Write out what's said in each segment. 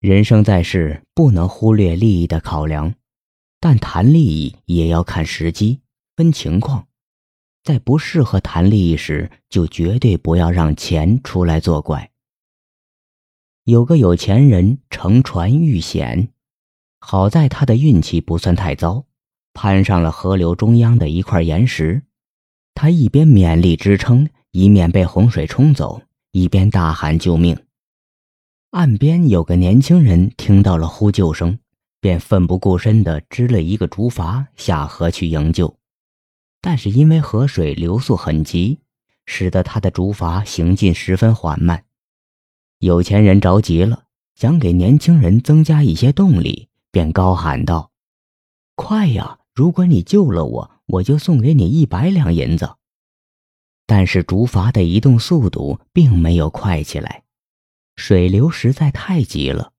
人生在世，不能忽略利益的考量，但谈利益也要看时机、分情况。在不适合谈利益时，就绝对不要让钱出来作怪。有个有钱人乘船遇险，好在他的运气不算太糟，攀上了河流中央的一块岩石。他一边勉力支撑，以免被洪水冲走，一边大喊救命。岸边有个年轻人听到了呼救声，便奋不顾身地支了一个竹筏下河去营救。但是因为河水流速很急，使得他的竹筏行进十分缓慢。有钱人着急了，想给年轻人增加一些动力，便高喊道：“快呀！如果你救了我，我就送给你一百两银子。”但是竹筏的移动速度并没有快起来。水流实在太急了，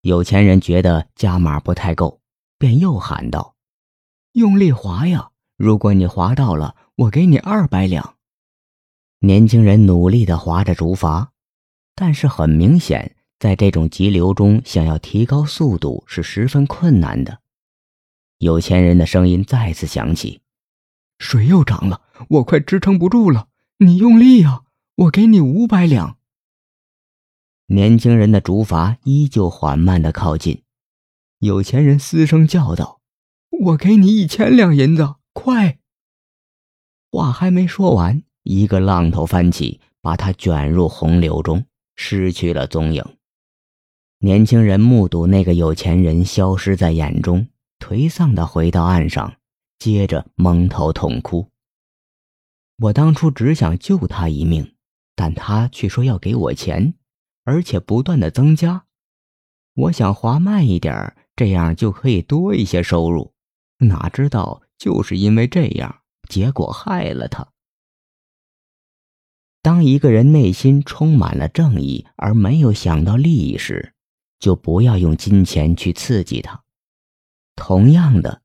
有钱人觉得加码不太够，便又喊道：“用力划呀！如果你划到了，我给你二百两。”年轻人努力地划着竹筏，但是很明显，在这种急流中，想要提高速度是十分困难的。有钱人的声音再次响起：“水又涨了，我快支撑不住了，你用力呀！我给你五百两。”年轻人的竹筏依旧缓慢的靠近，有钱人嘶声叫道：“我给你一千两银子，快！”话还没说完，一个浪头翻起，把他卷入洪流中，失去了踪影。年轻人目睹那个有钱人消失在眼中，颓丧的回到岸上，接着蒙头痛哭：“我当初只想救他一命，但他却说要给我钱。”而且不断的增加，我想划慢一点，这样就可以多一些收入。哪知道就是因为这样，结果害了他。当一个人内心充满了正义，而没有想到利益时，就不要用金钱去刺激他。同样的，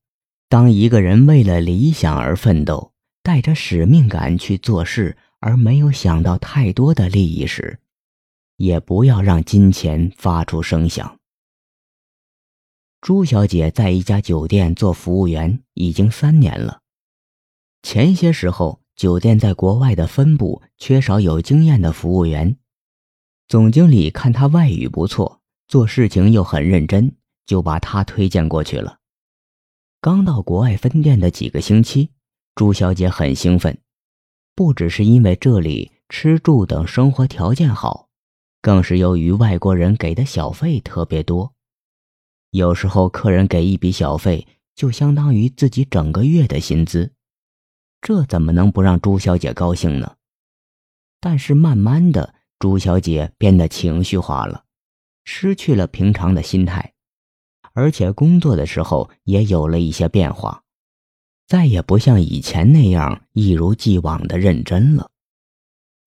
当一个人为了理想而奋斗，带着使命感去做事，而没有想到太多的利益时，也不要让金钱发出声响。朱小姐在一家酒店做服务员已经三年了。前些时候，酒店在国外的分部缺少有经验的服务员，总经理看她外语不错，做事情又很认真，就把她推荐过去了。刚到国外分店的几个星期，朱小姐很兴奋，不只是因为这里吃住等生活条件好。更是由于外国人给的小费特别多，有时候客人给一笔小费，就相当于自己整个月的薪资，这怎么能不让朱小姐高兴呢？但是慢慢的，朱小姐变得情绪化了，失去了平常的心态，而且工作的时候也有了一些变化，再也不像以前那样一如既往的认真了。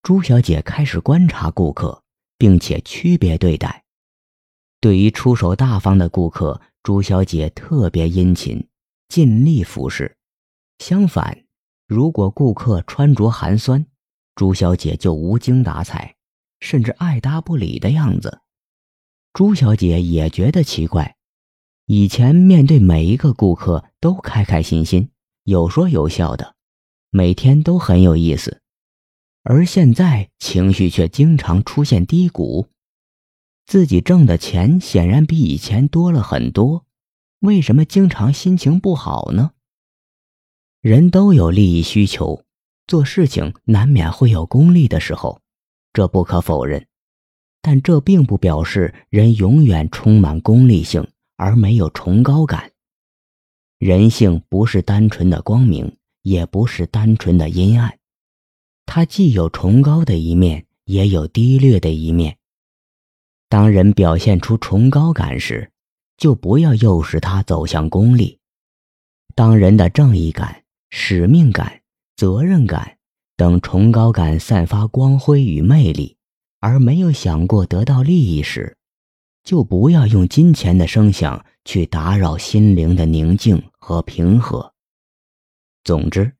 朱小姐开始观察顾客。并且区别对待，对于出手大方的顾客，朱小姐特别殷勤，尽力服侍；相反，如果顾客穿着寒酸，朱小姐就无精打采，甚至爱答不理的样子。朱小姐也觉得奇怪，以前面对每一个顾客都开开心心、有说有笑的，每天都很有意思。而现在情绪却经常出现低谷，自己挣的钱显然比以前多了很多，为什么经常心情不好呢？人都有利益需求，做事情难免会有功利的时候，这不可否认，但这并不表示人永远充满功利性而没有崇高感。人性不是单纯的光明，也不是单纯的阴暗。它既有崇高的一面，也有低劣的一面。当人表现出崇高感时，就不要诱使他走向功利。当人的正义感、使命感、责任感等崇高感散发光辉与魅力，而没有想过得到利益时，就不要用金钱的声响去打扰心灵的宁静和平和。总之。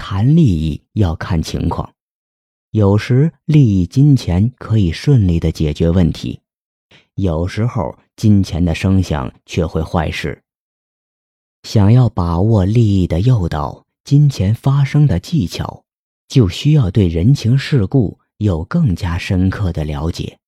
谈利益要看情况，有时利益金钱可以顺利的解决问题，有时候金钱的声响却会坏事。想要把握利益的诱导，金钱发生的技巧，就需要对人情世故有更加深刻的了解。